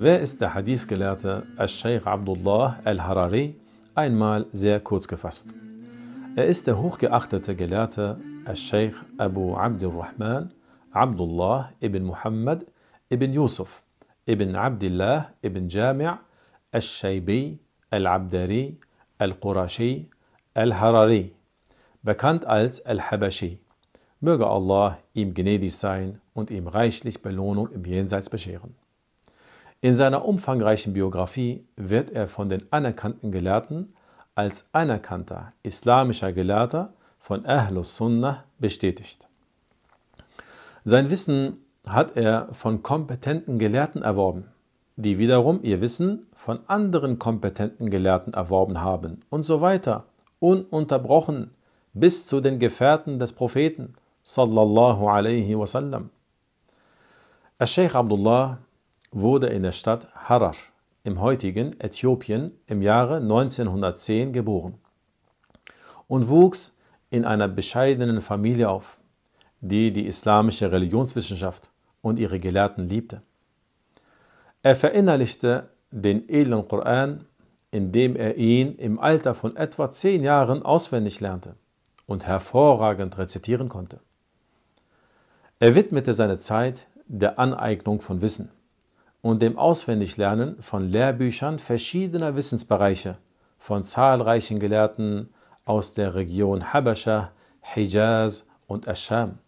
Wer ist der Hadith-Gelehrte Al-Sheikh Abdullah al-Harari? Einmal sehr kurz gefasst. Er ist der hochgeachtete Gelehrte Al-Sheikh Abu Abdurrahman Abdullah ibn Muhammad ibn Yusuf ibn Abdullah ibn Jami' Al-Shaybi Al-Abdari Al-Qurashi Al-Harari, bekannt als Al-Habashi. Möge Allah ihm gnädig sein und ihm reichlich Belohnung im Jenseits bescheren. In seiner umfangreichen Biografie wird er von den anerkannten Gelehrten als anerkannter islamischer Gelehrter von Ahlus Sunnah bestätigt. Sein Wissen hat er von kompetenten Gelehrten erworben, die wiederum ihr Wissen von anderen kompetenten Gelehrten erworben haben und so weiter, ununterbrochen bis zu den Gefährten des Propheten sallallahu alaihi wasallam. Al-Sheikh Abdullah wurde in der Stadt Harar im heutigen Äthiopien im Jahre 1910 geboren und wuchs in einer bescheidenen Familie auf, die die islamische Religionswissenschaft und ihre Gelehrten liebte. Er verinnerlichte den edlen Koran, indem er ihn im Alter von etwa zehn Jahren auswendig lernte und hervorragend rezitieren konnte. Er widmete seine Zeit der Aneignung von Wissen und dem Auswendiglernen von Lehrbüchern verschiedener Wissensbereiche von zahlreichen Gelehrten aus der Region Habascha, Hijaz und Ascham.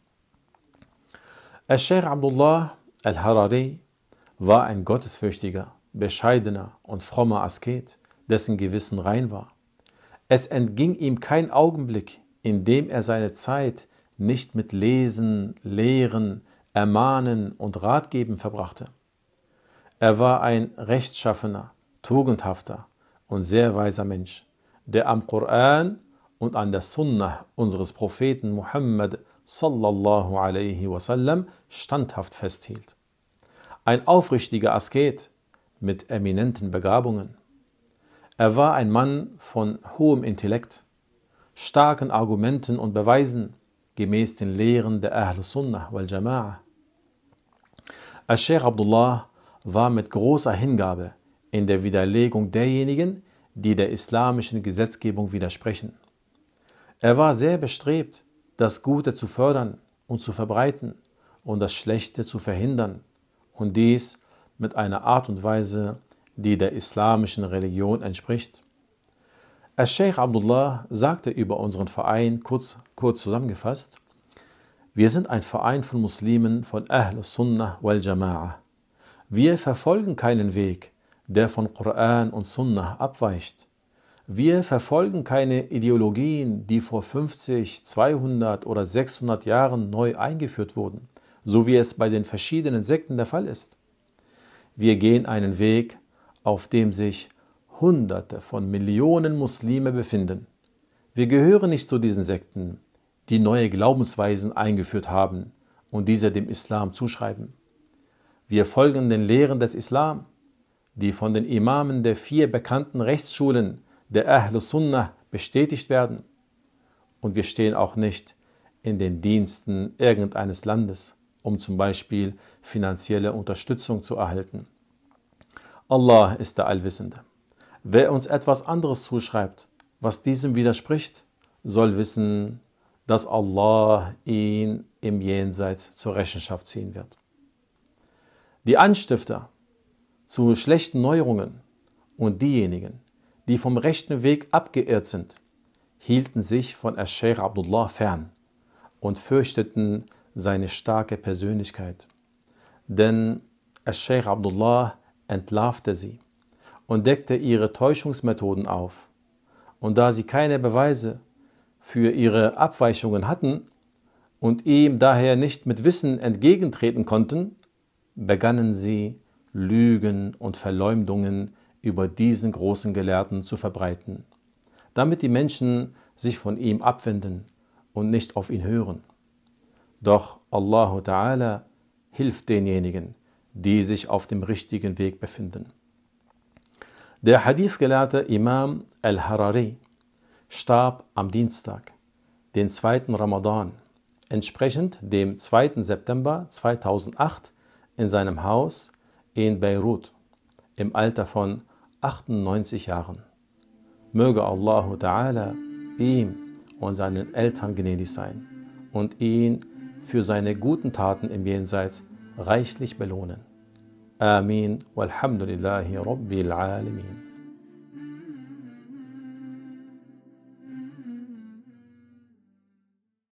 Al-Sheikh Abdullah al-Harari war ein gottesfürchtiger, bescheidener und frommer Asket, dessen Gewissen rein war. Es entging ihm kein Augenblick, in dem er seine Zeit nicht mit Lesen, Lehren, Ermahnen und Ratgeben verbrachte. Er war ein rechtschaffener, tugendhafter und sehr weiser Mensch, der am Koran und an der Sunnah unseres Propheten Muhammad sallallahu alaihi wasallam standhaft festhielt. Ein aufrichtiger Asket mit eminenten Begabungen. Er war ein Mann von hohem Intellekt, starken Argumenten und Beweisen gemäß den Lehren der Ahl Sunnah wal Jama'a. Al-Sheikh Abdullah war mit großer Hingabe in der Widerlegung derjenigen, die der islamischen Gesetzgebung widersprechen. Er war sehr bestrebt, das Gute zu fördern und zu verbreiten und das Schlechte zu verhindern, und dies mit einer Art und Weise, die der islamischen Religion entspricht. Al-Sheikh Abdullah sagte über unseren Verein kurz, kurz zusammengefasst, wir sind ein Verein von Muslimen von Ahl Sunnah wal Jama'a. Wir verfolgen keinen Weg, der von Koran und Sunnah abweicht. Wir verfolgen keine Ideologien, die vor 50, 200 oder 600 Jahren neu eingeführt wurden, so wie es bei den verschiedenen Sekten der Fall ist. Wir gehen einen Weg, auf dem sich Hunderte von Millionen Muslime befinden. Wir gehören nicht zu diesen Sekten, die neue Glaubensweisen eingeführt haben und diese dem Islam zuschreiben. Wir folgen den Lehren des Islam, die von den Imamen der vier bekannten Rechtsschulen der Ahl Sunnah bestätigt werden. Und wir stehen auch nicht in den Diensten irgendeines Landes, um zum Beispiel finanzielle Unterstützung zu erhalten. Allah ist der Allwissende. Wer uns etwas anderes zuschreibt, was diesem widerspricht, soll wissen, dass Allah ihn im Jenseits zur Rechenschaft ziehen wird. Die Anstifter zu schlechten Neuerungen und diejenigen, die vom rechten Weg abgeirrt sind, hielten sich von Al-Sheikh Abdullah fern und fürchteten seine starke Persönlichkeit. Denn Al-Sheikh Abdullah entlarvte sie und deckte ihre Täuschungsmethoden auf. Und da sie keine Beweise für ihre Abweichungen hatten und ihm daher nicht mit Wissen entgegentreten konnten, begannen sie Lügen und Verleumdungen über diesen großen Gelehrten zu verbreiten, damit die Menschen sich von ihm abwenden und nicht auf ihn hören. Doch Allahu Ta'ala hilft denjenigen, die sich auf dem richtigen Weg befinden. Der Hadith-Gelehrte Imam al-Harari starb am Dienstag, den 2. Ramadan, entsprechend dem 2. September 2008 in seinem Haus in Beirut. im Alter von 98 Jahren. Möge Allah Ta'ala ihm und seinen Eltern gnädig sein und ihn für seine guten Taten im Jenseits reichlich belohnen. Amin walhamdulillahi rabbil alamin.